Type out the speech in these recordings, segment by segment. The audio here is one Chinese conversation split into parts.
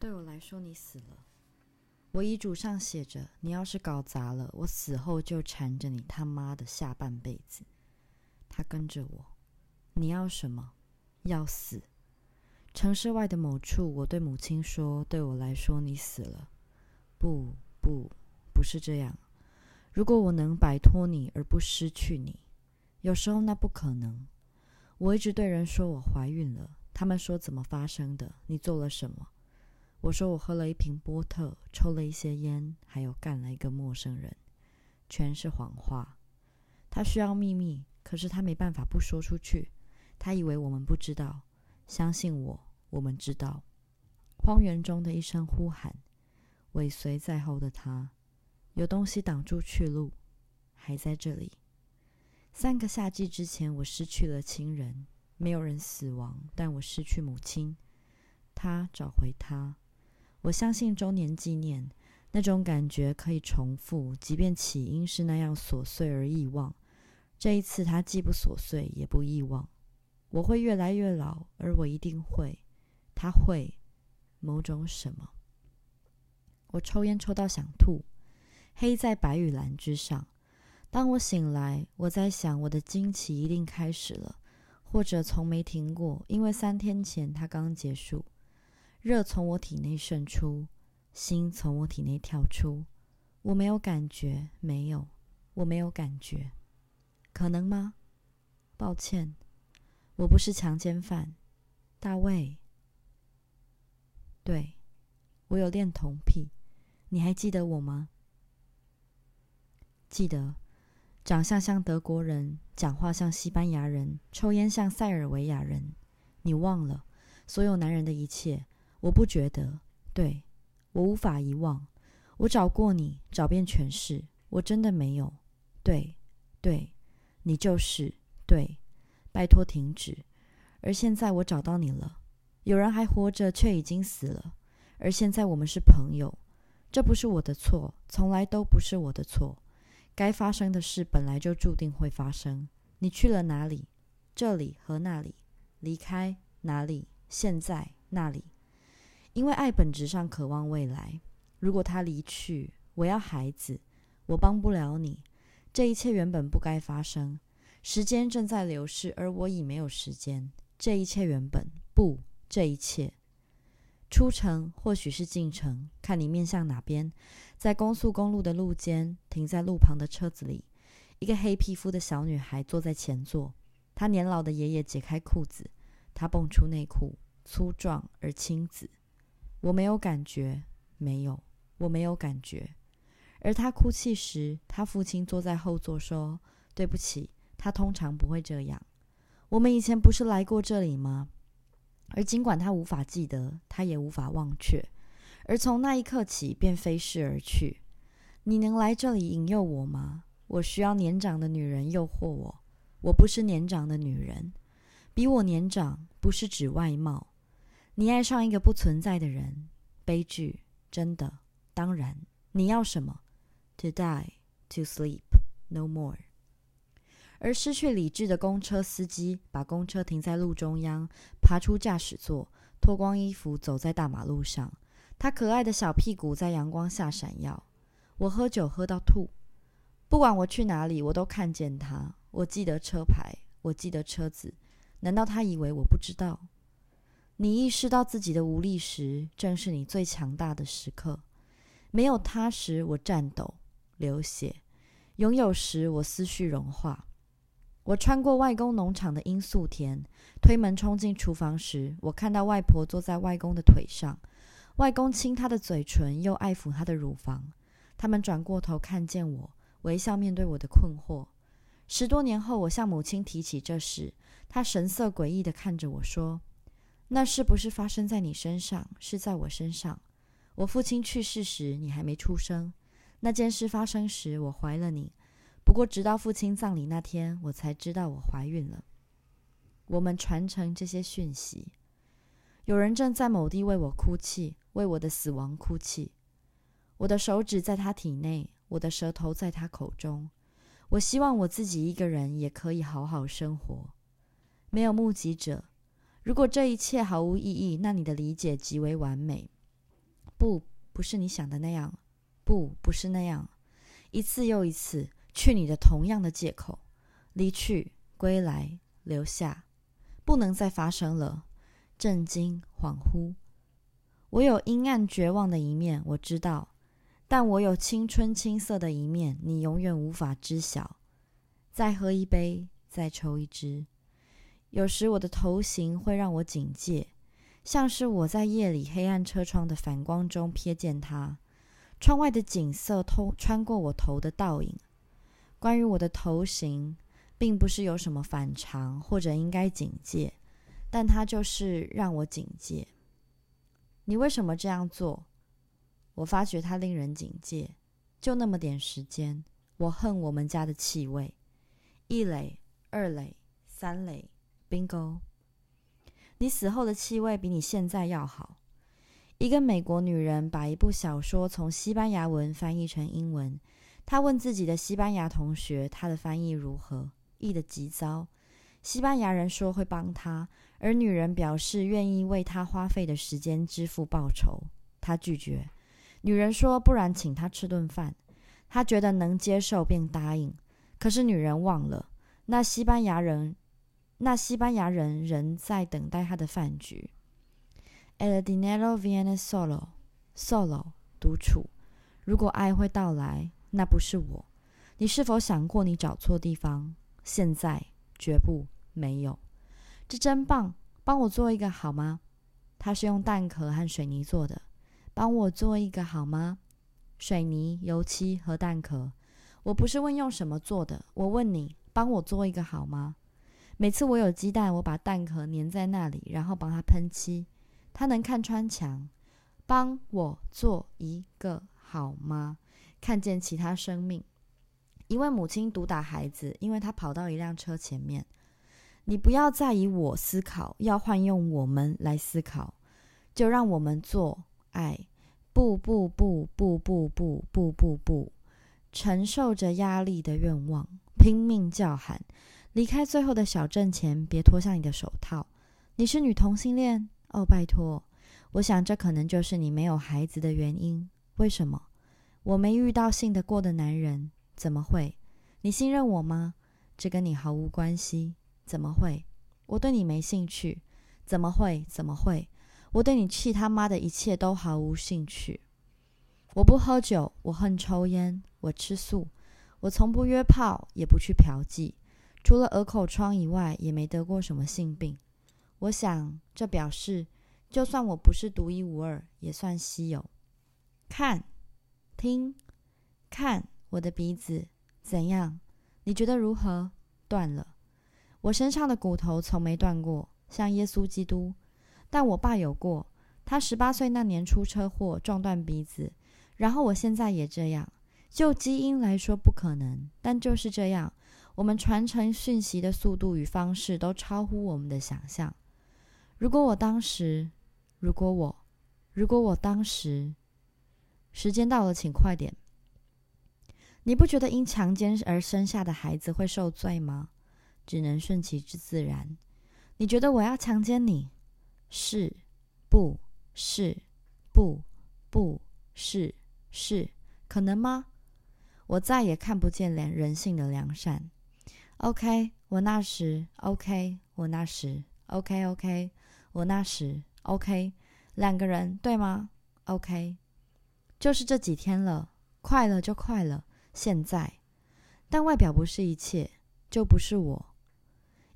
对我来说，你死了。我遗嘱上写着：你要是搞砸了，我死后就缠着你他妈的下半辈子。他跟着我，你要什么？要死。城市外的某处，我对母亲说：“对我来说，你死了。”不，不，不是这样。如果我能摆脱你而不失去你，有时候那不可能。我一直对人说我怀孕了，他们说怎么发生的？你做了什么？我说我喝了一瓶波特，抽了一些烟，还有干了一个陌生人，全是谎话。他需要秘密，可是他没办法不说出去。他以为我们不知道，相信我，我们知道。荒原中的一声呼喊，尾随在后的他。有东西挡住去路，还在这里。三个夏季之前，我失去了亲人，没有人死亡，但我失去母亲。他找回他，我相信周年纪念那种感觉可以重复，即便起因是那样琐碎而遗忘。这一次，他既不琐碎，也不遗忘。我会越来越老，而我一定会，他会某种什么。我抽烟抽到想吐。黑在白与蓝之上。当我醒来，我在想，我的惊奇一定开始了，或者从没停过，因为三天前它刚结束。热从我体内渗出，心从我体内跳出。我没有感觉，没有，我没有感觉。可能吗？抱歉，我不是强奸犯，大卫。对，我有恋童癖。你还记得我吗？记得，长相像德国人，讲话像西班牙人，抽烟像塞尔维亚人。你忘了所有男人的一切？我不觉得，对我无法遗忘。我找过你，找遍全市，我真的没有。对，对，你就是对。拜托停止。而现在我找到你了。有人还活着，却已经死了。而现在我们是朋友。这不是我的错，从来都不是我的错。该发生的事本来就注定会发生。你去了哪里？这里和那里。离开哪里？现在那里。因为爱本质上渴望未来。如果他离去，我要孩子，我帮不了你。这一切原本不该发生。时间正在流逝，而我已没有时间。这一切原本不，这一切。出城或许是进城，看你面向哪边。在高速公路的路肩，停在路旁的车子里，一个黑皮肤的小女孩坐在前座。她年老的爷爷解开裤子，她蹦出内裤，粗壮而青紫。我没有感觉，没有，我没有感觉。而他哭泣时，他父亲坐在后座说：“对不起，他通常不会这样。我们以前不是来过这里吗？”而尽管他无法记得，他也无法忘却，而从那一刻起便飞逝而去。你能来这里引诱我吗？我需要年长的女人诱惑我。我不是年长的女人，比我年长不是指外貌。你爱上一个不存在的人，悲剧，真的。当然，你要什么？To die, to sleep, no more. 而失去理智的公车司机把公车停在路中央，爬出驾驶座，脱光衣服走在大马路上。他可爱的小屁股在阳光下闪耀。我喝酒喝到吐，不管我去哪里，我都看见他。我记得车牌，我记得车子。难道他以为我不知道？你意识到自己的无力时，正是你最强大的时刻。没有他时，我颤抖、流血；拥有时，我思绪融化。我穿过外公农场的罂粟田，推门冲进厨房时，我看到外婆坐在外公的腿上，外公亲她的嘴唇，又爱抚她的乳房。他们转过头看见我，微笑面对我的困惑。十多年后，我向母亲提起这事，她神色诡异地看着我说：“那是不是发生在你身上？是在我身上。我父亲去世时，你还没出生。那件事发生时，我怀了你。”不过，直到父亲葬礼那天，我才知道我怀孕了。我们传承这些讯息。有人正在某地为我哭泣，为我的死亡哭泣。我的手指在他体内，我的舌头在他口中。我希望我自己一个人也可以好好生活。没有目击者。如果这一切毫无意义，那你的理解极为完美。不，不是你想的那样，不，不是那样。一次又一次，去你的同样的借口，离去，归来，留下，不能再发生了。震惊，恍惚。我有阴暗绝望的一面，我知道，但我有青春青涩的一面，你永远无法知晓。再喝一杯，再抽一支。有时我的头型会让我警戒，像是我在夜里黑暗车窗的反光中瞥见它，窗外的景色透穿过我头的倒影。关于我的头型，并不是有什么反常或者应该警戒，但它就是让我警戒。你为什么这样做？我发觉它令人警戒。就那么点时间，我恨我们家的气味。一垒，二垒，三垒。Bingo！你死后的气味比你现在要好。一个美国女人把一部小说从西班牙文翻译成英文。她问自己的西班牙同学：“她的翻译如何？”译得极糟。西班牙人说会帮她，而女人表示愿意为她花费的时间支付报酬。她拒绝。女人说：“不然请她吃顿饭。”她觉得能接受，便答应。可是女人忘了，那西班牙人。那西班牙人仍在等待他的饭局。El dinero viene solo, solo 独处。如果爱会到来，那不是我。你是否想过你找错地方？现在绝不没有。这真棒！帮我做一个好吗？它是用蛋壳和水泥做的。帮我做一个好吗？水泥、油漆和蛋壳。我不是问用什么做的，我问你，帮我做一个好吗？每次我有鸡蛋，我把蛋壳粘在那里，然后帮它喷漆。它能看穿墙。帮我做一个好吗？看见其他生命。一位母亲毒打孩子，因为他跑到一辆车前面。你不要再以我思考，要换用我们来思考。就让我们做爱。不不不不不不不不不，承受着压力的愿望，拼命叫喊。离开最后的小镇前，别脱下你的手套。你是女同性恋？哦，拜托，我想这可能就是你没有孩子的原因。为什么？我没遇到信得过的男人，怎么会？你信任我吗？这跟你毫无关系。怎么会？我对你没兴趣。怎么会？怎么会？我对你气他妈的一切都毫无兴趣。我不喝酒，我恨抽烟，我吃素，我从不约炮，也不去嫖妓。除了鹅口疮以外，也没得过什么性病。我想，这表示，就算我不是独一无二，也算稀有。看，听，看我的鼻子怎样？你觉得如何？断了。我身上的骨头从没断过，像耶稣基督。但我爸有过，他十八岁那年出车祸撞断鼻子，然后我现在也这样。就基因来说不可能，但就是这样。我们传承讯息的速度与方式都超乎我们的想象。如果我当时，如果我，如果我当时，时间到了，请快点。你不觉得因强奸而生下的孩子会受罪吗？只能顺其自然。你觉得我要强奸你？是，不是，不，不是，是，可能吗？我再也看不见人人性的良善。OK，我那时 OK，我那时 OK OK，我那时 OK，两个人对吗？OK，就是这几天了，快了就快了。现在，但外表不是一切，就不是我。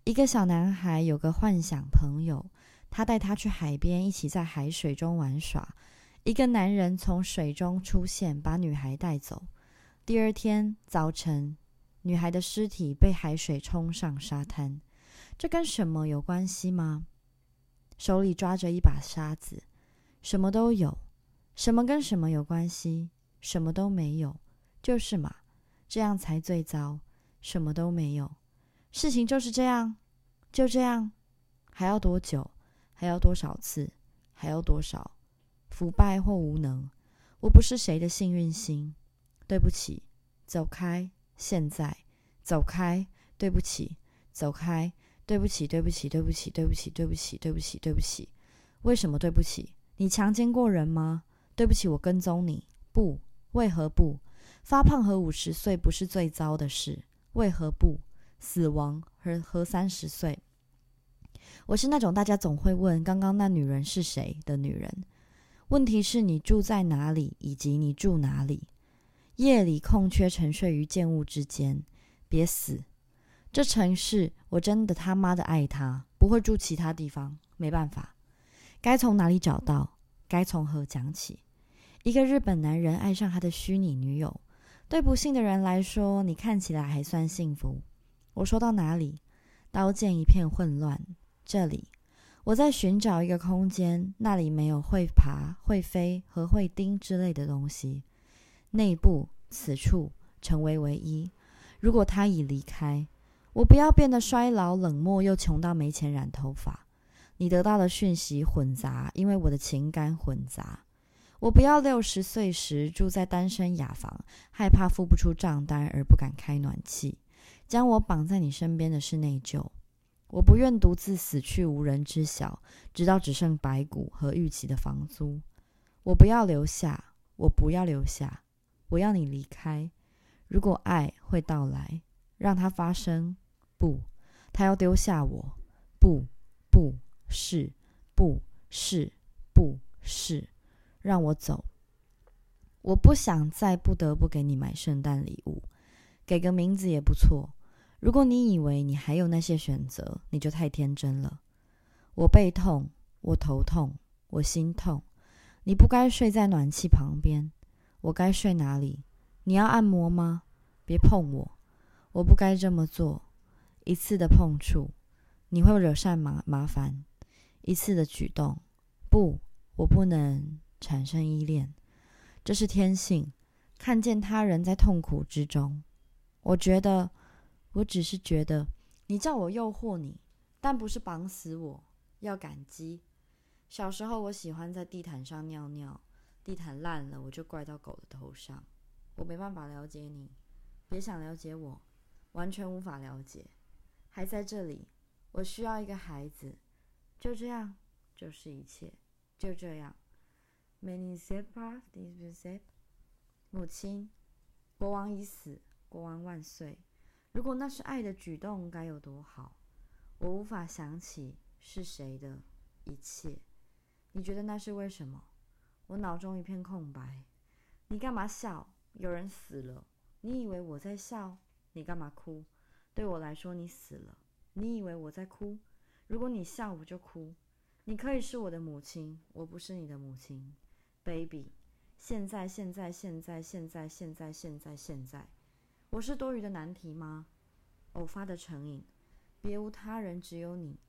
一个小男孩有个幻想朋友，他带他去海边，一起在海水中玩耍。一个男人从水中出现，把女孩带走。第二天早晨。女孩的尸体被海水冲上沙滩，这跟什么有关系吗？手里抓着一把沙子，什么都有。什么跟什么有关系？什么都没有，就是嘛，这样才最糟。什么都没有，事情就是这样，就这样。还要多久？还要多少次？还要多少？腐败或无能？我不是谁的幸运星。对不起，走开。现在，走开！对不起，走开！对不起，对不起，对不起，对不起，对不起，对不起，对不起！为什么对不起？你强奸过人吗？对不起，我跟踪你。不，为何不？发胖和五十岁不是最糟的事。为何不？死亡和和三十岁。我是那种大家总会问刚刚那女人是谁的女人。问题是你住在哪里，以及你住哪里。夜里空缺沉睡于建物之间，别死。这城市我真的他妈的爱它，不会住其他地方。没办法，该从哪里找到？该从何讲起？一个日本男人爱上他的虚拟女友，对不幸的人来说，你看起来还算幸福。我说到哪里？刀剑一片混乱。这里，我在寻找一个空间，那里没有会爬、会飞和会叮之类的东西。内部，此处成为唯一。如果他已离开，我不要变得衰老、冷漠又穷到没钱染头发。你得到的讯息混杂，因为我的情感混杂。我不要六十岁时住在单身雅房，害怕付不出账单而不敢开暖气。将我绑在你身边的是内疚。我不愿独自死去，无人知晓，直到只剩白骨和预期的房租。我不要留下，我不要留下，我要你离开。如果爱会到来，让它发生。不，他要丢下我。不，不是，不是，不是，让我走。我不想再不得不给你买圣诞礼物，给个名字也不错。如果你以为你还有那些选择，你就太天真了。我背痛，我头痛，我心痛。你不该睡在暖气旁边，我该睡哪里？你要按摩吗？别碰我，我不该这么做。一次的碰触，你会惹上麻麻烦；一次的举动，不，我不能产生依恋。这是天性，看见他人在痛苦之中，我觉得。我只是觉得，你叫我诱惑你，但不是绑死我。要感激。小时候我喜欢在地毯上尿尿，地毯烂了，我就怪到狗的头上。我没办法了解你，别想了解我，完全无法了解。还在这里，我需要一个孩子。就这样，就是一切。就这样。Many s e p a r this will s a p 母亲，国王已死，国王万岁。如果那是爱的举动，该有多好！我无法想起是谁的一切。你觉得那是为什么？我脑中一片空白。你干嘛笑？有人死了。你以为我在笑？你干嘛哭？对我来说，你死了。你以为我在哭？如果你笑，我就哭。你可以是我的母亲，我不是你的母亲，baby。现在，现在，现在，现在，现在，现在，现在。我是多余的难题吗？偶发的成瘾，别无他人，只有你。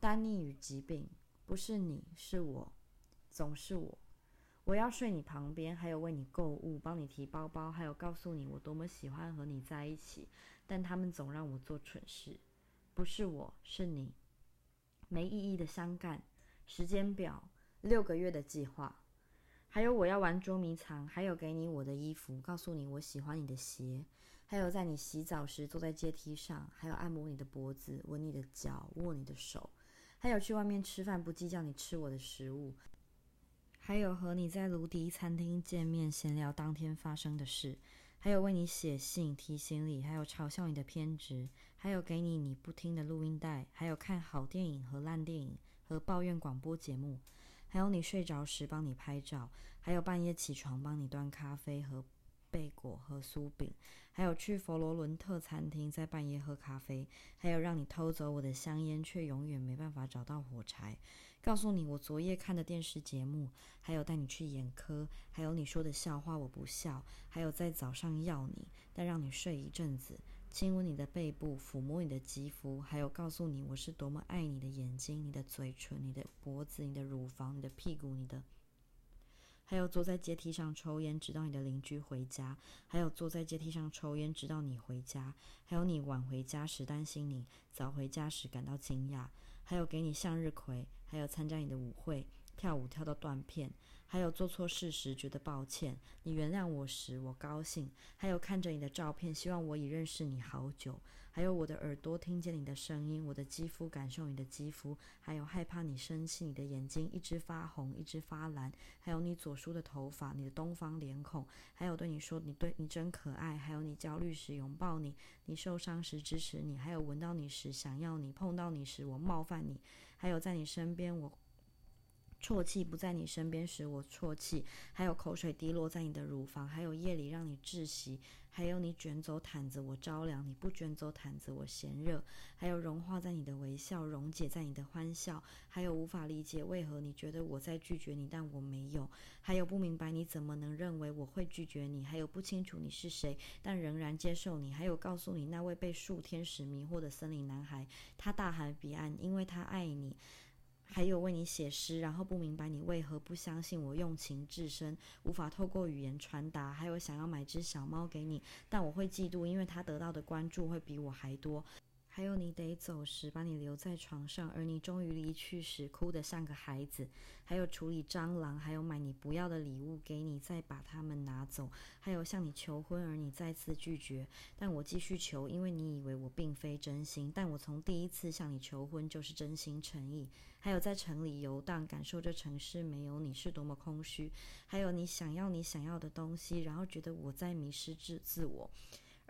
单逆与疾病，不是你，是我，总是我。我要睡你旁边，还有为你购物，帮你提包包，还有告诉你我多么喜欢和你在一起。但他们总让我做蠢事，不是我，是你。没意义的相干，时间表，六个月的计划。还有我要玩捉迷藏，还有给你我的衣服，告诉你我喜欢你的鞋，还有在你洗澡时坐在阶梯上，还有按摩你的脖子，吻你的脚，握你的手，还有去外面吃饭不计较你吃我的食物，还有和你在卢迪餐厅见面闲聊当天发生的事，还有为你写信提醒你，还有嘲笑你的偏执，还有给你你不听的录音带，还有看好电影和烂电影和抱怨广播节目。还有你睡着时帮你拍照，还有半夜起床帮你端咖啡和贝果和酥饼，还有去佛罗伦特餐厅在半夜喝咖啡，还有让你偷走我的香烟却永远没办法找到火柴，告诉你我昨夜看的电视节目，还有带你去眼科，还有你说的笑话我不笑，还有在早上要你但让你睡一阵子。亲吻你的背部，抚摸你的肌肤，还有告诉你我是多么爱你的眼睛、你的嘴唇、你的脖子、你的乳房、你的屁股、你的……还有坐在阶梯上抽烟，直到你的邻居回家；还有坐在阶梯上抽烟，直到你回家；还有你晚回家时担心你，早回家时感到惊讶；还有给你向日葵；还有参加你的舞会，跳舞跳到断片。还有做错事时觉得抱歉，你原谅我时我高兴；还有看着你的照片，希望我已认识你好久；还有我的耳朵听见你的声音，我的肌肤感受你的肌肤，还有害怕你生气，你的眼睛一直发红，一直发蓝，还有你左梳的头发，你的东方脸孔，还有对你说你对你真可爱，还有你焦虑时拥抱你，你受伤时支持你，还有闻到你时想要你，碰到你时我冒犯你，还有在你身边我。啜泣不在你身边时，我啜泣；还有口水滴落在你的乳房，还有夜里让你窒息，还有你卷走毯子我着凉，你不卷走毯子我嫌热，还有融化在你的微笑，溶解在你的欢笑，还有无法理解为何你觉得我在拒绝你，但我没有，还有不明白你怎么能认为我会拒绝你，还有不清楚你是谁，但仍然接受你，还有告诉你那位被数天使迷惑的森林男孩，他大喊彼岸，因为他爱你。还有为你写诗，然后不明白你为何不相信我用情至深，无法透过语言传达。还有想要买只小猫给你，但我会嫉妒，因为它得到的关注会比我还多。还有你得走时，把你留在床上，而你终于离去时，哭得像个孩子。还有处理蟑螂，还有买你不要的礼物给你，再把它们拿走。还有向你求婚，而你再次拒绝，但我继续求，因为你以为我并非真心。但我从第一次向你求婚就是真心诚意。还有在城里游荡，感受这城市没有你是多么空虚。还有你想要你想要的东西，然后觉得我在迷失自自我。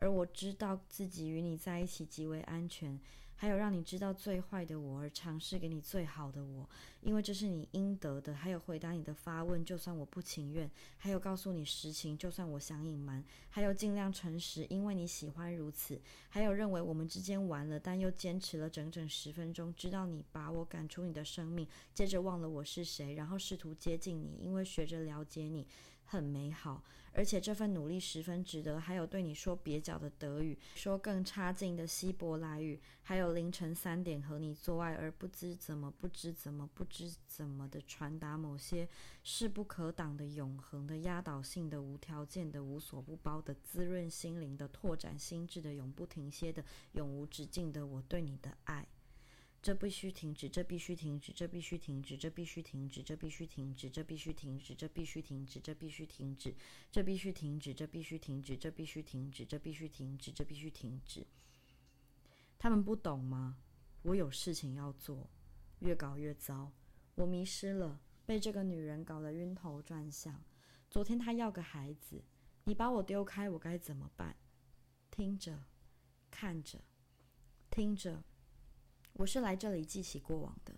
而我知道自己与你在一起极为安全，还有让你知道最坏的我，而尝试给你最好的我，因为这是你应得的。还有回答你的发问，就算我不情愿；还有告诉你实情，就算我想隐瞒；还有尽量诚实，因为你喜欢如此；还有认为我们之间完了，但又坚持了整整十分钟，知道你把我赶出你的生命，接着忘了我是谁，然后试图接近你，因为学着了解你。很美好，而且这份努力十分值得。还有对你说蹩脚的德语，说更差劲的希伯来语，还有凌晨三点和你做爱，而不知怎么、不知怎么、不知怎么的传达某些势不可挡的、永恒的、压倒性的、无条件的、无所不包的、滋润心灵的、拓展心智的、永不停歇的、永无止境的我对你的爱。这必须停止！这必须停止！这必须停止！这必须停止！这必须停止！这必须停止！这必须停止！这必须停止！这必须停止！这必须停止！这必须停止！这必须停止！这必须停止！他们不懂吗？我有事情要做，越搞越糟。我迷失了，被这个女人搞得晕头转向。昨天她要个孩子，你把我丢开，我该怎么办？听着，看着，听着。我是来这里记起过往的，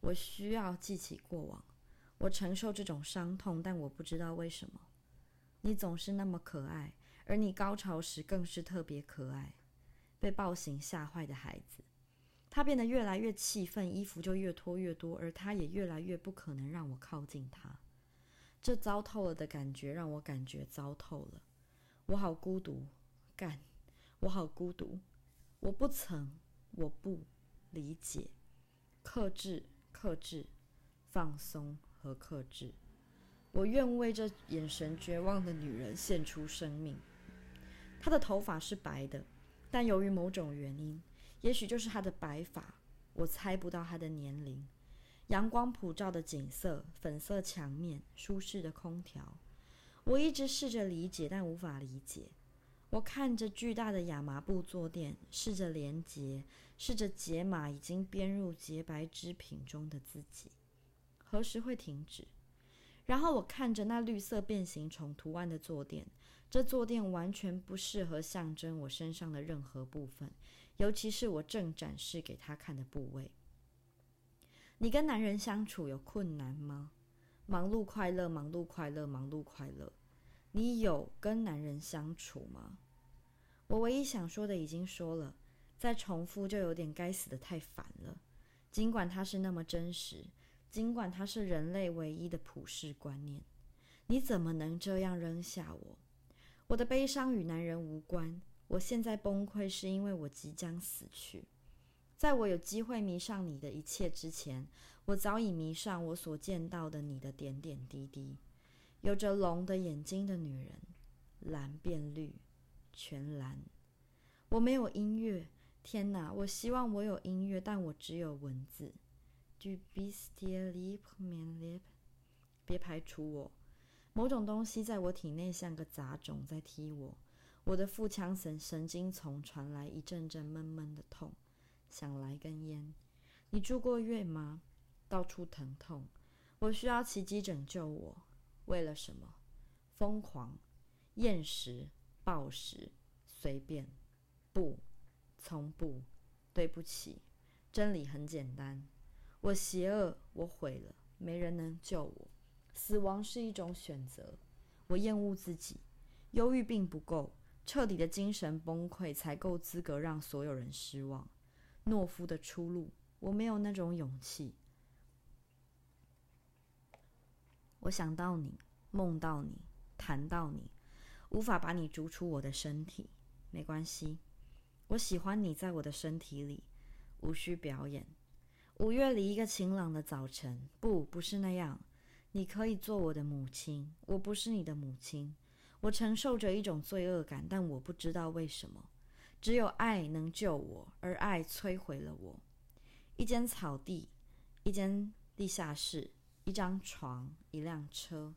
我需要记起过往。我承受这种伤痛，但我不知道为什么。你总是那么可爱，而你高潮时更是特别可爱。被暴行吓坏的孩子，他变得越来越气愤，衣服就越脱越多，而他也越来越不可能让我靠近他。这糟透了的感觉让我感觉糟透了。我好孤独，干！我好孤独。我不曾，我不。理解，克制，克制，放松和克制。我愿为这眼神绝望的女人献出生命。她的头发是白的，但由于某种原因，也许就是她的白发，我猜不到她的年龄。阳光普照的景色，粉色墙面，舒适的空调。我一直试着理解，但无法理解。我看着巨大的亚麻布坐垫，试着连接，试着解码已经编入洁白织品中的自己，何时会停止？然后我看着那绿色变形虫图案的坐垫，这坐垫完全不适合象征我身上的任何部分，尤其是我正展示给他看的部位。你跟男人相处有困难吗？忙碌快乐，忙碌快乐，忙碌快乐。你有跟男人相处吗？我唯一想说的已经说了，再重复就有点该死的太烦了。尽管它是那么真实，尽管它是人类唯一的普世观念，你怎么能这样扔下我？我的悲伤与男人无关。我现在崩溃是因为我即将死去。在我有机会迷上你的一切之前，我早已迷上我所见到的你的点点滴滴。有着龙的眼睛的女人，蓝变绿，全蓝。我没有音乐，天哪！我希望我有音乐，但我只有文字。Du bist der Lieb, mein Lieb。别排除我，某种东西在我体内像个杂种在踢我。我的腹腔神神经丛传来一阵阵闷闷的痛，想来根烟。你住过院吗？到处疼痛，我需要奇迹拯救我。为了什么？疯狂、厌食、暴食、随便。不，从不。对不起。真理很简单。我邪恶，我毁了，没人能救我。死亡是一种选择。我厌恶自己。忧郁并不够，彻底的精神崩溃才够资格让所有人失望。懦夫的出路，我没有那种勇气。我想到你，梦到你，谈到你，无法把你逐出我的身体。没关系，我喜欢你在我的身体里，无需表演。五月里一个晴朗的早晨，不，不是那样。你可以做我的母亲，我不是你的母亲。我承受着一种罪恶感，但我不知道为什么。只有爱能救我，而爱摧毁了我。一间草地，一间地下室，一张床，一辆车。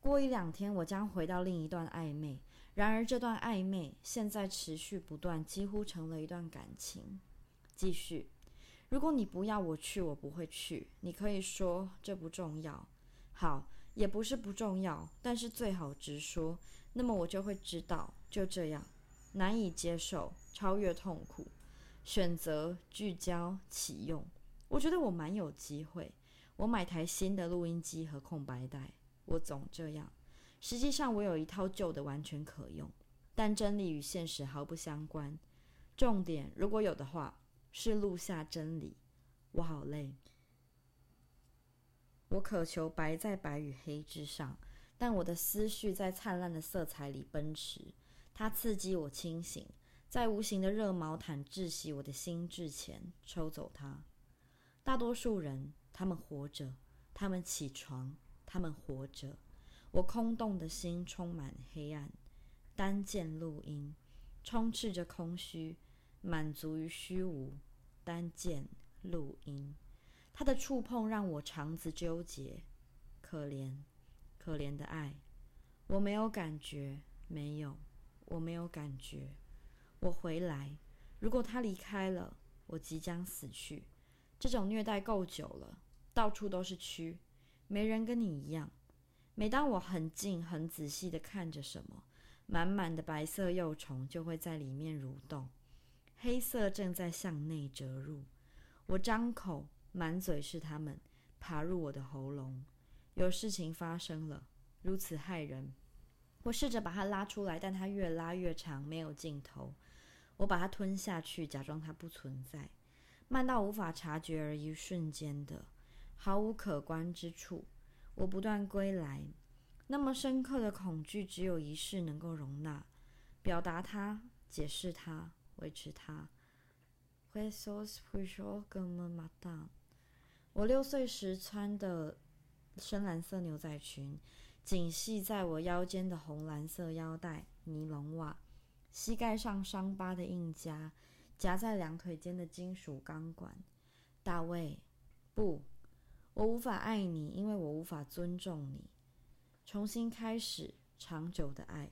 过一两天，我将回到另一段暧昧。然而，这段暧昧现在持续不断，几乎成了一段感情。继续。如果你不要我去，我不会去。你可以说这不重要。好。也不是不重要，但是最好直说，那么我就会知道。就这样，难以接受，超越痛苦，选择聚焦启用。我觉得我蛮有机会。我买台新的录音机和空白带，我总这样。实际上，我有一套旧的，完全可用，但真理与现实毫不相关。重点，如果有的话，是录下真理。我好累。我渴求白在白与黑之上，但我的思绪在灿烂的色彩里奔驰。它刺激我清醒，在无形的热毛毯窒息我的心智前抽走它。大多数人，他们活着，他们起床，他们活着。我空洞的心充满黑暗，单键录音，充斥着空虚，满足于虚无。单键录音。他的触碰让我肠子纠结，可怜，可怜的爱，我没有感觉，没有，我没有感觉。我回来，如果他离开了，我即将死去。这种虐待够久了，到处都是蛆，没人跟你一样。每当我很近、很仔细的看着什么，满满的白色幼虫就会在里面蠕动，黑色正在向内折入。我张口。满嘴是它们爬入我的喉咙，有事情发生了，如此骇人。我试着把它拉出来，但它越拉越长，没有尽头。我把它吞下去，假装它不存在，慢到无法察觉而一瞬间的，毫无可观之处。我不断归来，那么深刻的恐惧，只有仪式能够容纳，表达它，解释它，维持它。我六岁时穿的深蓝色牛仔裙，紧系在我腰间的红蓝色腰带，尼龙袜，膝盖上伤疤的印夹，夹在两腿间的金属钢管。大卫，不，我无法爱你，因为我无法尊重你。重新开始，长久的爱。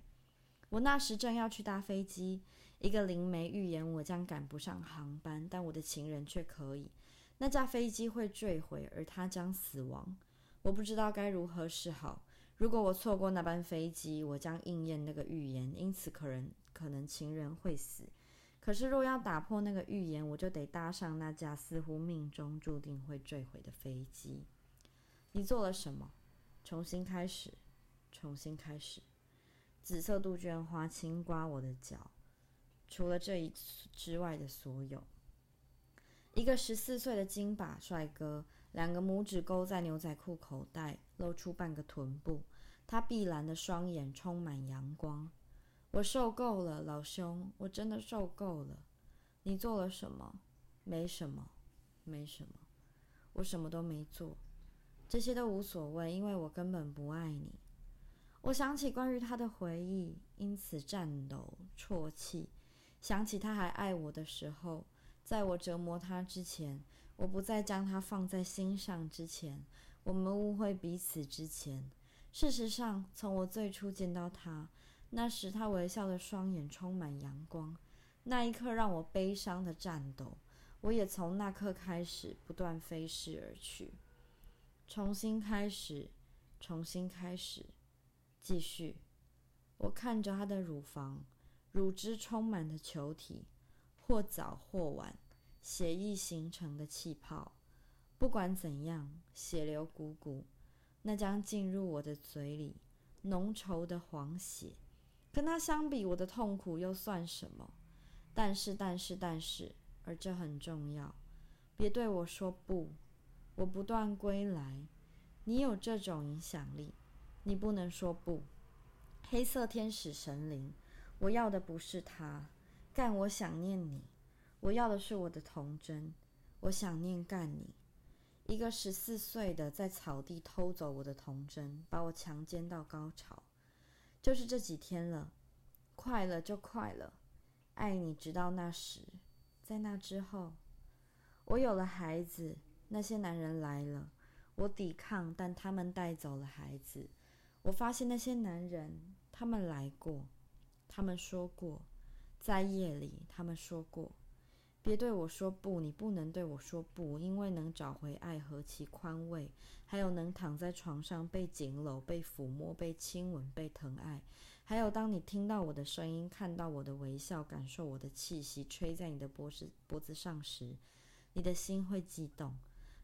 我那时正要去搭飞机，一个灵媒预言我将赶不上航班，但我的情人却可以。那架飞机会坠毁，而他将死亡。我不知道该如何是好。如果我错过那班飞机，我将应验那个预言，因此可能可能情人会死。可是若要打破那个预言，我就得搭上那架似乎命中注定会坠毁的飞机。你做了什么？重新开始，重新开始。紫色杜鹃花轻刮我的脚，除了这一之外的所有。一个十四岁的金发帅哥，两个拇指勾在牛仔裤口袋，露出半个臀部。他碧蓝的双眼充满阳光。我受够了，老兄，我真的受够了。你做了什么？没什么，没什么。我什么都没做。这些都无所谓，因为我根本不爱你。我想起关于他的回忆，因此颤抖、啜泣。想起他还爱我的时候。在我折磨他之前，我不再将他放在心上之前，我们误会彼此之前，事实上，从我最初见到他，那时他微笑的双眼充满阳光，那一刻让我悲伤的颤抖。我也从那刻开始不断飞逝而去，重新开始，重新开始，继续。我看着他的乳房，乳汁充满的球体，或早或晚，血液形成的气泡。不管怎样，血流汩汩，那将进入我的嘴里，浓稠的黄血。跟他相比，我的痛苦又算什么？但是，但是，但是，而这很重要。别对我说不，我不断归来。你有这种影响力，你不能说不。黑色天使神灵，我要的不是他，干我想念你。我要的是我的童真，我想念干你。一个十四岁的在草地偷走我的童真，把我强奸到高潮，就是这几天了。快了就快了，爱你直到那时，在那之后，我有了孩子。那些男人来了，我抵抗，但他们带走了孩子。我发现那些男人，他们来过，他们说过，在夜里，他们说过。别对我说不，你不能对我说不，因为能找回爱何其宽慰，还有能躺在床上被紧搂、被抚摸、被亲吻、被疼爱，还有当你听到我的声音、看到我的微笑、感受我的气息吹在你的脖子脖子上时，你的心会激动；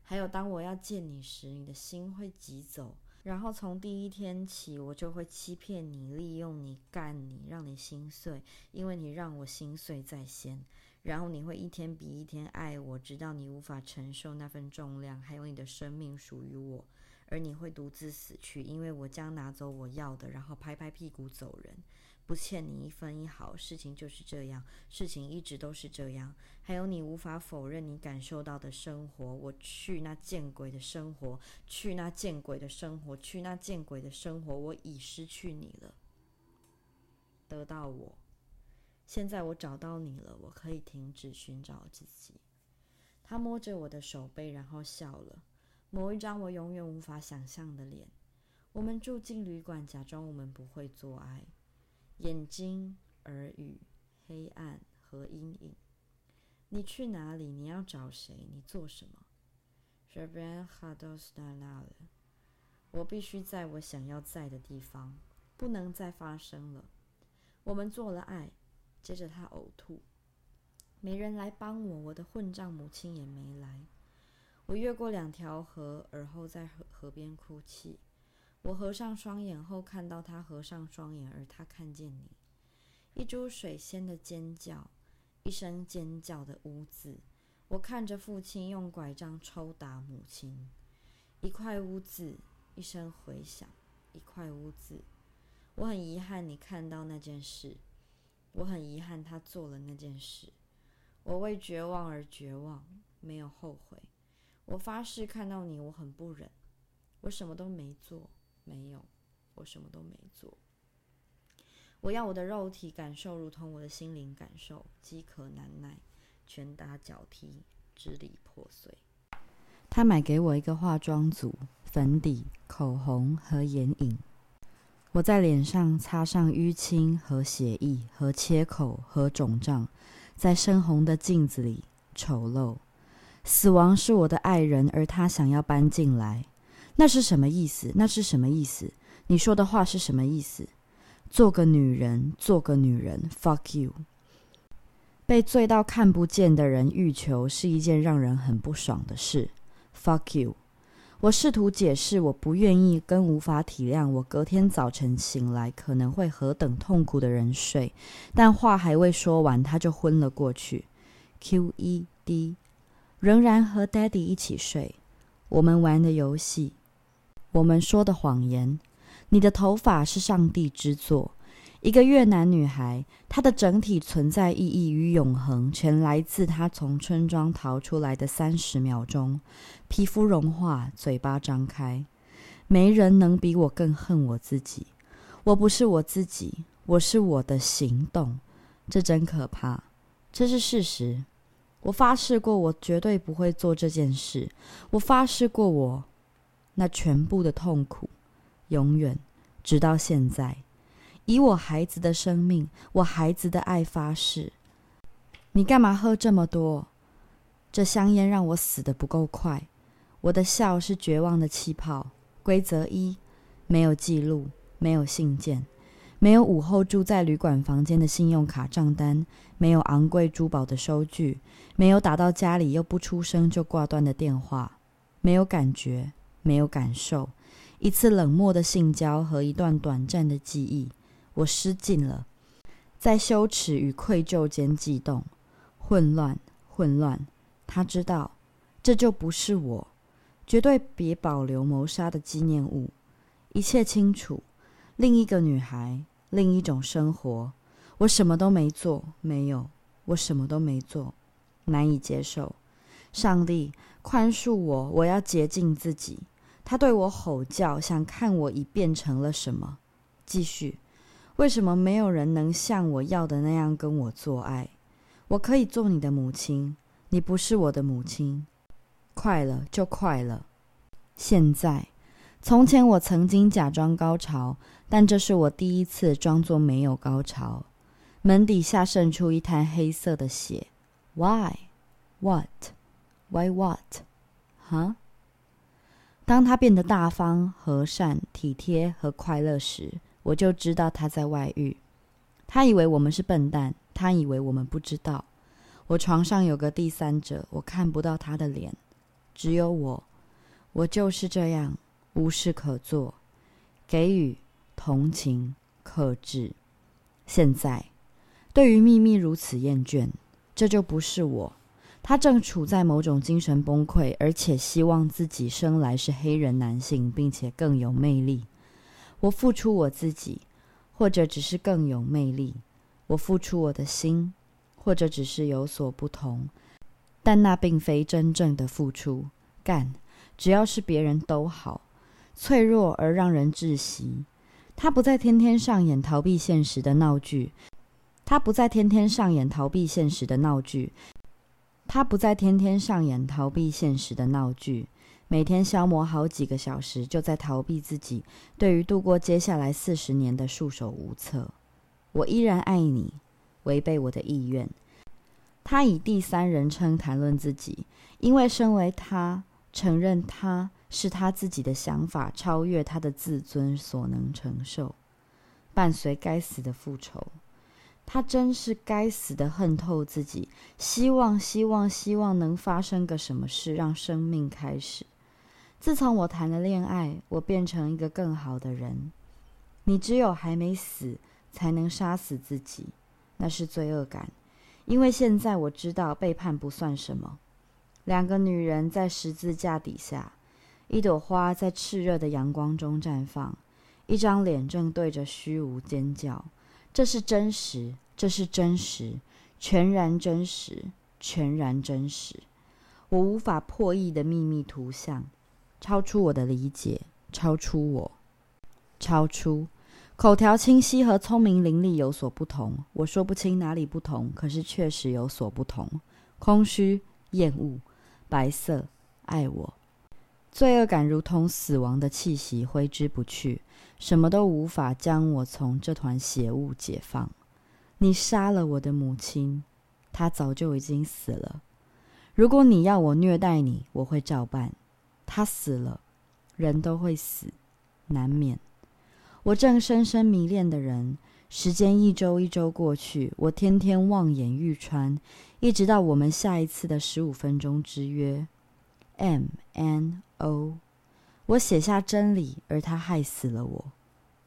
还有当我要见你时，你的心会急走。然后从第一天起，我就会欺骗你、利用你、干你，让你心碎，因为你让我心碎在先。然后你会一天比一天爱我，直到你无法承受那份重量，还有你的生命属于我，而你会独自死去，因为我将拿走我要的，然后拍拍屁股走人，不欠你一分一毫。事情就是这样，事情一直都是这样。还有你无法否认你感受到的生活，我去那见鬼的生活，去那见鬼的生活，去那见鬼的生活，我已失去你了，得到我。现在我找到你了，我可以停止寻找自己。他摸着我的手背，然后笑了，某一张我永远无法想象的脸。我们住进旅馆，假装我们不会做爱。眼睛、耳语、黑暗和阴影。你去哪里？你要找谁？你做什么？这边哈都是在那了。我必须在我想要在的地方，不能再发生了。我们做了爱。接着他呕吐，没人来帮我，我的混账母亲也没来。我越过两条河，而后在河河边哭泣。我合上双眼后，看到他合上双眼，而他看见你。一株水仙的尖叫，一声尖叫的污渍。我看着父亲用拐杖抽打母亲，一块污渍，一声回响，一块污渍。我很遗憾你看到那件事。我很遗憾，他做了那件事。我为绝望而绝望，没有后悔。我发誓看到你，我很不忍。我什么都没做，没有，我什么都没做。我要我的肉体感受，如同我的心灵感受，饥渴难耐，拳打脚踢，支离破碎。他买给我一个化妆组，粉底、口红和眼影。我在脸上擦上淤青和血迹和切口和肿胀，在深红的镜子里丑陋。死亡是我的爱人，而他想要搬进来，那是什么意思？那是什么意思？你说的话是什么意思？做个女人，做个女人，fuck you。被醉到看不见的人欲求是一件让人很不爽的事，fuck you。我试图解释，我不愿意跟无法体谅我隔天早晨醒来可能会何等痛苦的人睡，但话还未说完，他就昏了过去。Q E D，仍然和 Daddy 一起睡。我们玩的游戏，我们说的谎言。你的头发是上帝之作。一个越南女孩，她的整体存在意义与永恒，全来自她从村庄逃出来的三十秒钟。皮肤融化，嘴巴张开。没人能比我更恨我自己。我不是我自己，我是我的行动。这真可怕，这是事实。我发誓过，我绝对不会做这件事。我发誓过，我那全部的痛苦，永远，直到现在。以我孩子的生命，我孩子的爱发誓。你干嘛喝这么多？这香烟让我死的不够快。我的笑是绝望的气泡。规则一：没有记录，没有信件，没有午后住在旅馆房间的信用卡账单，没有昂贵珠宝的收据，没有打到家里又不出声就挂断的电话，没有感觉，没有感受，一次冷漠的性交和一段短暂的记忆。我失禁了，在羞耻与愧疚间悸动，混乱，混乱。他知道，这就不是我，绝对别保留谋杀的纪念物。一切清楚，另一个女孩，另一种生活。我什么都没做，没有，我什么都没做，难以接受。上帝宽恕我，我要洁净自己。他对我吼叫，想看我已变成了什么。继续。为什么没有人能像我要的那样跟我做爱？我可以做你的母亲，你不是我的母亲。快了就快了。现在，从前我曾经假装高潮，但这是我第一次装作没有高潮。门底下渗出一滩黑色的血。Why? What? Why what? 哈？当他变得大方、和善、体贴和快乐时。我就知道他在外遇。他以为我们是笨蛋，他以为我们不知道。我床上有个第三者，我看不到他的脸，只有我。我就是这样，无事可做，给予同情，克制。现在，对于秘密如此厌倦，这就不是我。他正处在某种精神崩溃，而且希望自己生来是黑人男性，并且更有魅力。我付出我自己，或者只是更有魅力；我付出我的心，或者只是有所不同。但那并非真正的付出。干，只要是别人都好。脆弱而让人窒息。他不再天天上演逃避现实的闹剧。他不再天天上演逃避现实的闹剧。他不再天天上演逃避现实的闹剧。每天消磨好几个小时，就在逃避自己对于度过接下来四十年的束手无策。我依然爱你，违背我的意愿。他以第三人称谈论自己，因为身为他，承认他是他自己的想法超越他的自尊所能承受。伴随该死的复仇，他真是该死的恨透自己。希望，希望，希望能发生个什么事，让生命开始。自从我谈了恋爱，我变成一个更好的人。你只有还没死，才能杀死自己，那是罪恶感。因为现在我知道背叛不算什么。两个女人在十字架底下，一朵花在炽热的阳光中绽放，一张脸正对着虚无尖叫。这是真实，这是真实，全然真实，全然真实。我无法破译的秘密图像。超出我的理解，超出我，超出口条清晰和聪明伶俐有所不同。我说不清哪里不同，可是确实有所不同。空虚、厌恶、白色、爱我，罪恶感如同死亡的气息，挥之不去，什么都无法将我从这团邪物解放。你杀了我的母亲，她早就已经死了。如果你要我虐待你，我会照办。他死了，人都会死，难免。我正深深迷恋的人，时间一周一周过去，我天天望眼欲穿，一直到我们下一次的十五分钟之约。M N O，我写下真理，而他害死了我。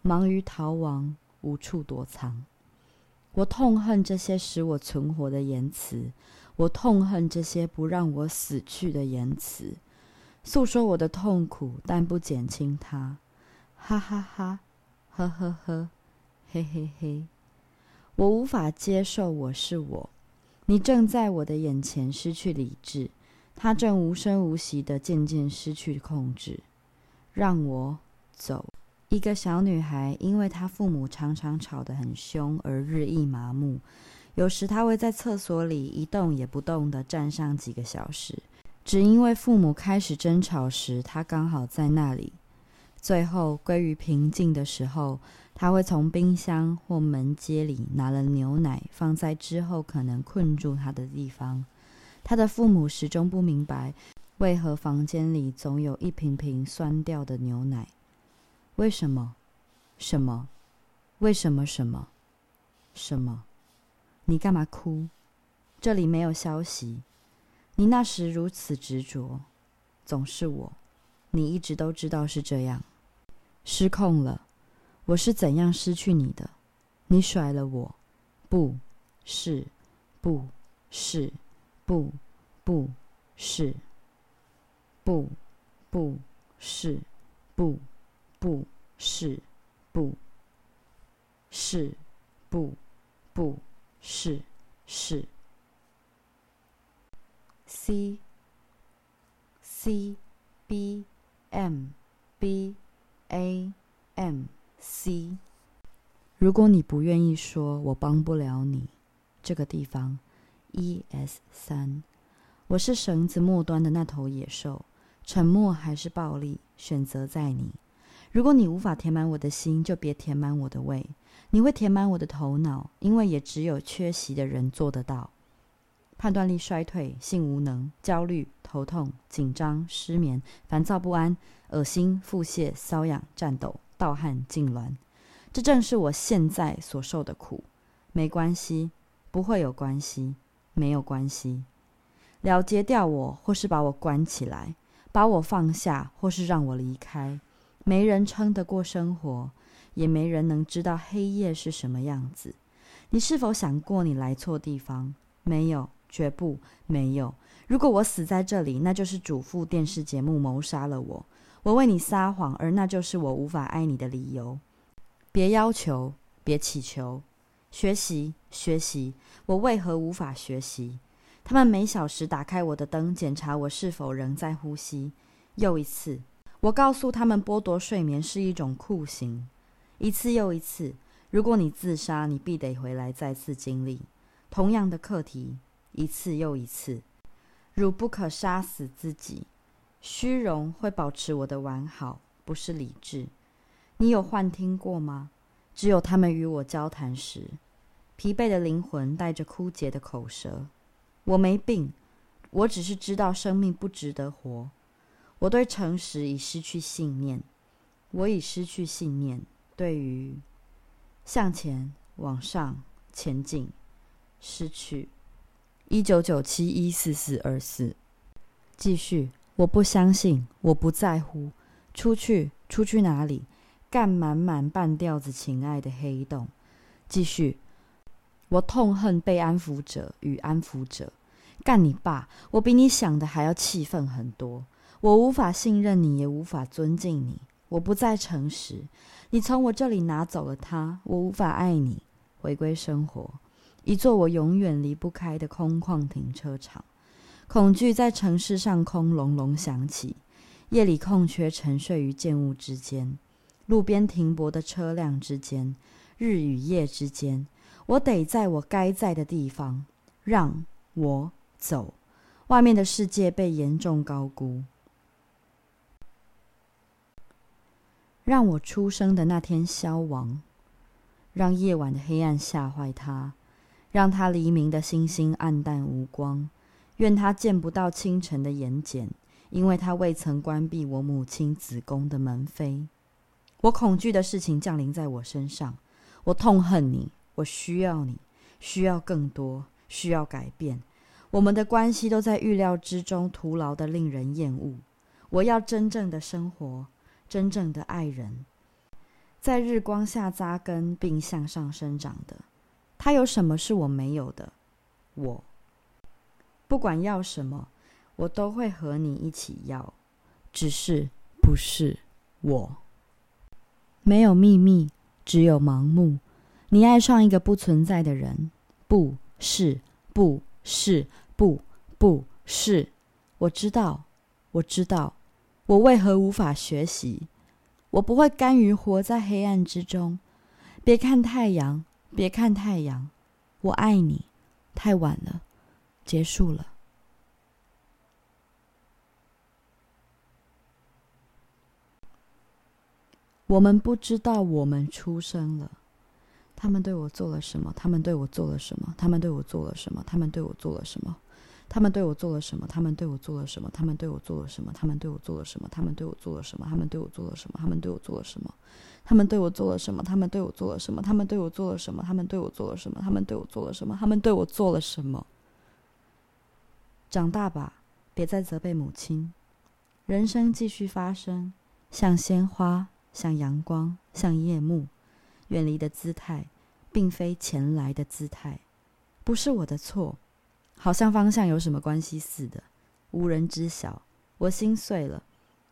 忙于逃亡，无处躲藏。我痛恨这些使我存活的言辞，我痛恨这些不让我死去的言辞。诉说我的痛苦，但不减轻它。哈哈哈，呵呵呵，嘿嘿嘿。我无法接受我是我。你正在我的眼前失去理智，他正无声无息的渐渐失去控制。让我走。一个小女孩，因为她父母常常吵得很凶而日益麻木。有时她会在厕所里一动也不动的站上几个小时。只因为父母开始争吵时，他刚好在那里。最后归于平静的时候，他会从冰箱或门街里拿了牛奶，放在之后可能困住他的地方。他的父母始终不明白，为何房间里总有一瓶瓶酸掉的牛奶。为什么？什么？为什么？什么？什么？你干嘛哭？这里没有消息。你那时如此执着，总是我。你一直都知道是这样。失控了，我是怎样失去你的？你甩了我，不是，不是。不，不是，不，不是，不，不是，不是，不，不，是。C C B M B A M C。如果你不愿意说，我帮不了你。这个地方。E S 三，我是绳子末端的那头野兽，沉默还是暴力，选择在你。如果你无法填满我的心，就别填满我的胃。你会填满我的头脑，因为也只有缺席的人做得到。判断力衰退，性无能，焦虑、头痛、紧张、失眠、烦躁不安、恶心、腹泻、瘙痒、颤抖、盗汗、痉挛，这正是我现在所受的苦。没关系，不会有关系。没有关系，了结掉我，或是把我关起来，把我放下，或是让我离开。没人撑得过生活，也没人能知道黑夜是什么样子。你是否想过你来错地方？没有，绝不没有。如果我死在这里，那就是主妇电视节目谋杀了我。我为你撒谎，而那就是我无法爱你的理由。别要求，别祈求。学习，学习，我为何无法学习？他们每小时打开我的灯，检查我是否仍在呼吸。又一次，我告诉他们，剥夺睡眠是一种酷刑。一次又一次，如果你自杀，你必得回来再次经历同样的课题。一次又一次，汝不可杀死自己。虚荣会保持我的完好，不是理智。你有幻听过吗？只有他们与我交谈时，疲惫的灵魂带着枯竭的口舌。我没病，我只是知道生命不值得活。我对诚实已失去信念，我已失去信念。对于向前往上前进，失去。一九九七一四四二四，继续。我不相信，我不在乎。出去，出去哪里？干满满半吊子情爱的黑洞，继续。我痛恨被安抚者与安抚者。干你爸！我比你想的还要气愤很多。我无法信任你，也无法尊敬你。我不再诚实。你从我这里拿走了他，我无法爱你。回归生活，一座我永远离不开的空旷停车场。恐惧在城市上空隆隆响起。夜里空缺沉睡于建物之间。路边停泊的车辆之间，日与夜之间，我得在我该在的地方，让我走。外面的世界被严重高估。让我出生的那天消亡，让夜晚的黑暗吓坏他，让他黎明的星星暗淡无光。愿他见不到清晨的眼睑，因为他未曾关闭我母亲子宫的门扉。我恐惧的事情降临在我身上，我痛恨你，我需要你，需要更多，需要改变。我们的关系都在预料之中，徒劳的令人厌恶。我要真正的生活，真正的爱人，在日光下扎根并向上生长的。他有什么是我没有的？我不管要什么，我都会和你一起要，只是不是我。没有秘密，只有盲目。你爱上一个不存在的人，不是，不是，不，不是。我知道，我知道，我为何无法学习？我不会甘于活在黑暗之中。别看太阳，别看太阳。我爱你，太晚了，结束了。我们不知道我们出生了。他们对我做了什么？他们对我做了什么？他们对我做了什么？他们对我做了什么？他们对我做了什么？他们对我做了什么？他们对我做了什么？他们对我做了什么？他们对我做了什么？他们对我做了什么？他们对我做了什么？他们对我做了什么？他们对我做了什么？他们对我做了什么？他们对我做了什么？他们对我做了什么？他们对我做了什么？长大吧，别再责备母亲。人生继续发生，像鲜花，像阳光，像夜幕。远离的姿态，并非前来的姿态，不是我的错，好像方向有什么关系似的，无人知晓。我心碎了，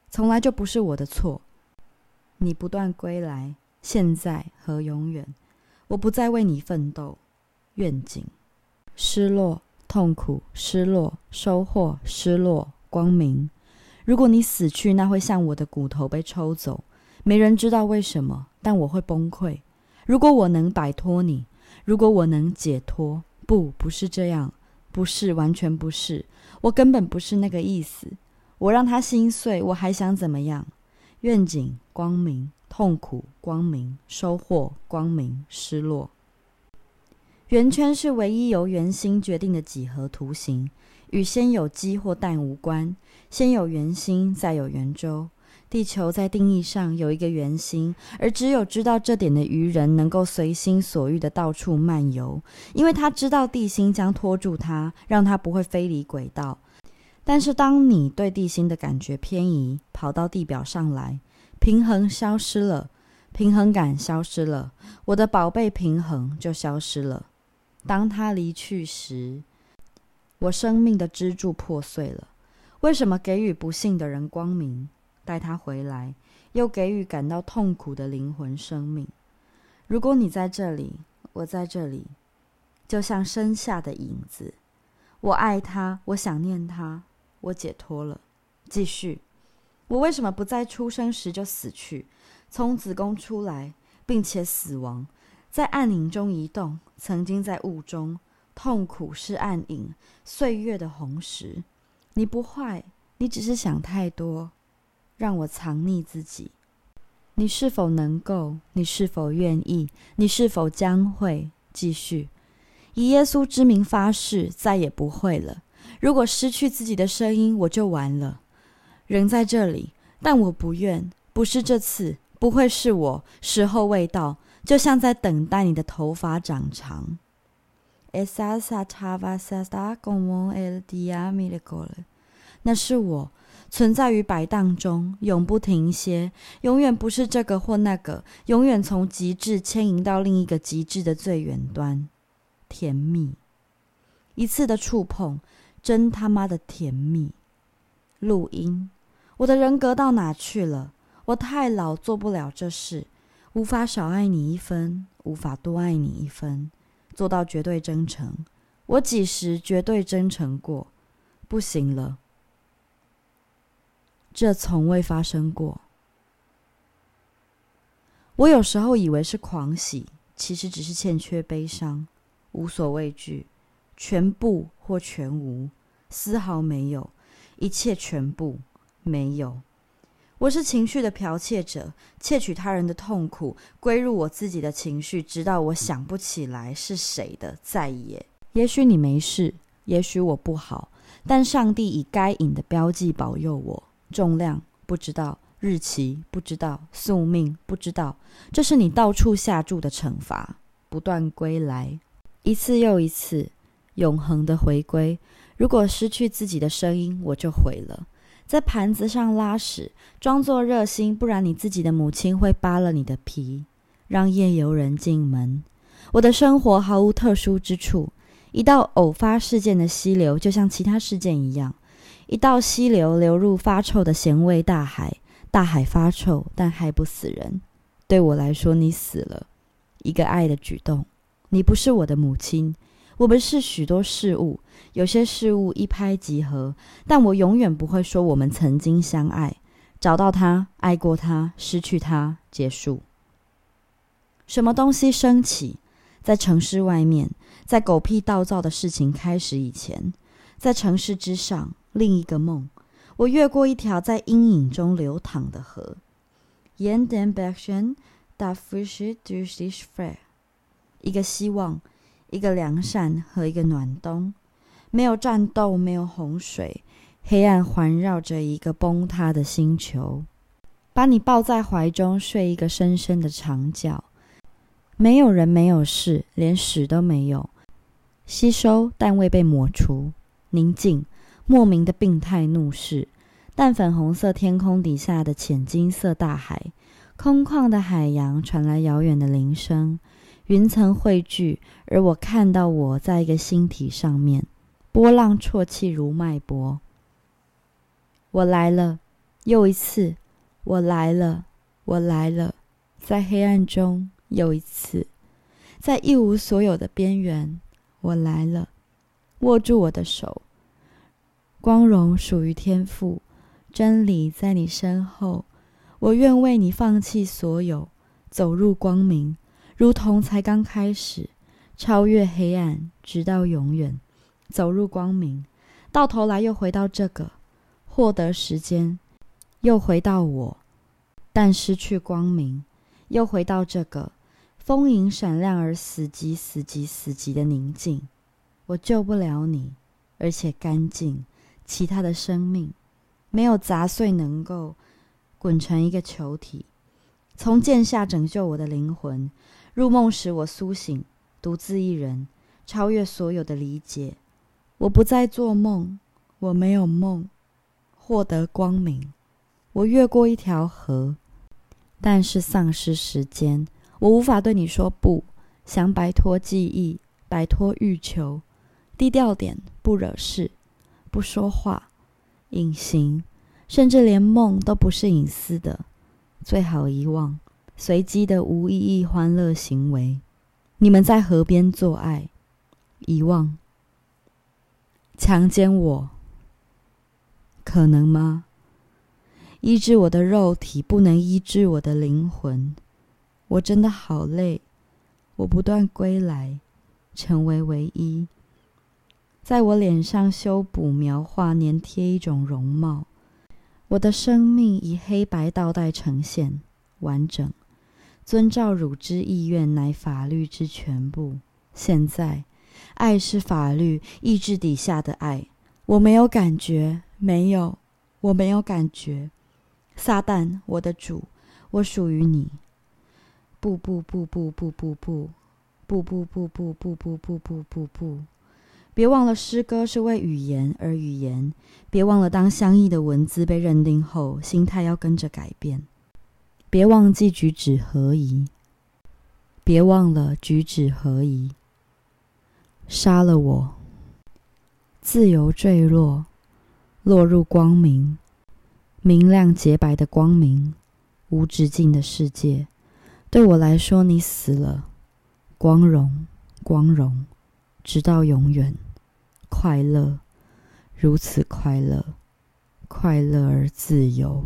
从来就不是我的错。你不断归来，现在和永远，我不再为你奋斗。愿景，失落、痛苦、失落、收获、失落、光明。如果你死去，那会像我的骨头被抽走，没人知道为什么，但我会崩溃。如果我能摆脱你，如果我能解脱，不，不是这样，不是，完全不是，我根本不是那个意思。我让他心碎，我还想怎么样？愿景光明，痛苦光明，收获光明，失落。圆圈是唯一由圆心决定的几何图形，与先有鸡或蛋无关。先有圆心，再有圆周。地球在定义上有一个圆心，而只有知道这点的愚人能够随心所欲的到处漫游，因为他知道地心将拖住他，让他不会飞离轨道。但是当你对地心的感觉偏移，跑到地表上来，平衡消失了，平衡感消失了，我的宝贝平衡就消失了。当他离去时，我生命的支柱破碎了。为什么给予不幸的人光明？带他回来，又给予感到痛苦的灵魂生命。如果你在这里，我在这里，就像身下的影子。我爱他，我想念他，我解脱了。继续，我为什么不在出生时就死去，从子宫出来，并且死亡，在暗影中移动，曾经在雾中，痛苦是暗影，岁月的红石。你不坏，你只是想太多。让我藏匿自己。你是否能够？你是否愿意？你是否将会继续？以耶稣之名发誓，再也不会了。如果失去自己的声音，我就完了。人在这里，但我不愿。不是这次，不会是我。时候未到，就像在等待你的头发长长。那是我。存在于摆荡中，永不停歇，永远不是这个或那个，永远从极致牵引到另一个极致的最远端。甜蜜，一次的触碰，真他妈的甜蜜。录音，我的人格到哪去了？我太老，做不了这事，无法少爱你一分，无法多爱你一分，做到绝对真诚。我几时绝对真诚过？不行了。这从未发生过。我有时候以为是狂喜，其实只是欠缺悲伤。无所畏惧，全部或全无，丝毫没有，一切全部没有。我是情绪的剽窃者，窃取他人的痛苦，归入我自己的情绪，直到我想不起来是谁的。再也，也许你没事，也许我不好，但上帝以该隐的标记保佑我。重量不知道，日期不知道，宿命不知道，这是你到处下注的惩罚。不断归来，一次又一次，永恒的回归。如果失去自己的声音，我就毁了。在盘子上拉屎，装作热心，不然你自己的母亲会扒了你的皮。让夜游人进门。我的生活毫无特殊之处，一道偶发事件的溪流，就像其他事件一样。一道溪流流入发臭的咸味大海，大海发臭，但害不死人。对我来说，你死了，一个爱的举动。你不是我的母亲，我们是许多事物，有些事物一拍即合，但我永远不会说我们曾经相爱。找到他，爱过他，失去他，结束。什么东西升起？在城市外面，在狗屁倒灶的事情开始以前，在城市之上。另一个梦，我越过一条在阴影中流淌的河，Yen den b e c h e n da frische durch die Frei。一个希望，一个良善和一个暖冬。没有战斗，没有洪水，黑暗环绕着一个崩塌的星球。把你抱在怀中，睡一个深深的长觉。没有人，没有事，连屎都没有。吸收，但未被抹除。宁静，莫名的病态怒视。淡粉红色天空底下的浅金色大海，空旷的海洋传来遥远的铃声。云层汇聚，而我看到我在一个星体上面。波浪啜泣如脉搏。我来了，又一次。我来了，我来了，在黑暗中又一次，在一无所有的边缘，我来了，握住我的手。光荣属于天赋，真理在你身后。我愿为你放弃所有，走入光明，如同才刚开始，超越黑暗，直到永远，走入光明，到头来又回到这个，获得时间。又回到我，但失去光明；又回到这个丰盈闪亮而死寂、死寂、死寂的宁静。我救不了你，而且干净。其他的生命没有砸碎，能够滚成一个球体，从剑下拯救我的灵魂。入梦时，我苏醒，独自一人，超越所有的理解。我不再做梦，我没有梦，获得光明。我越过一条河，但是丧失时间。我无法对你说不，想摆脱记忆，摆脱欲求，低调点，不惹事，不说话，隐形，甚至连梦都不是隐私的，最好遗忘。随机的无意义欢乐行为，你们在河边做爱，遗忘，强奸我，可能吗？医治我的肉体，不能医治我的灵魂。我真的好累。我不断归来，成为唯一。在我脸上修补、描画、粘贴一种容貌。我的生命以黑白倒带呈现，完整。遵照乳之意愿，乃法律之全部。现在，爱是法律意志底下的爱。我没有感觉，没有，我没有感觉。撒旦，我的主，我属于你。不不不不不不不不不不不不不不不不不！别忘了，诗歌是为语言而语言。别忘了，当相异的文字被认定后，心态要跟着改变。别忘记举止合宜。别忘了举止合宜。杀了我，自由坠落，落入光明。明亮洁白的光明，无止境的世界。对我来说，你死了，光荣，光荣，直到永远，快乐，如此快乐，快乐而自由。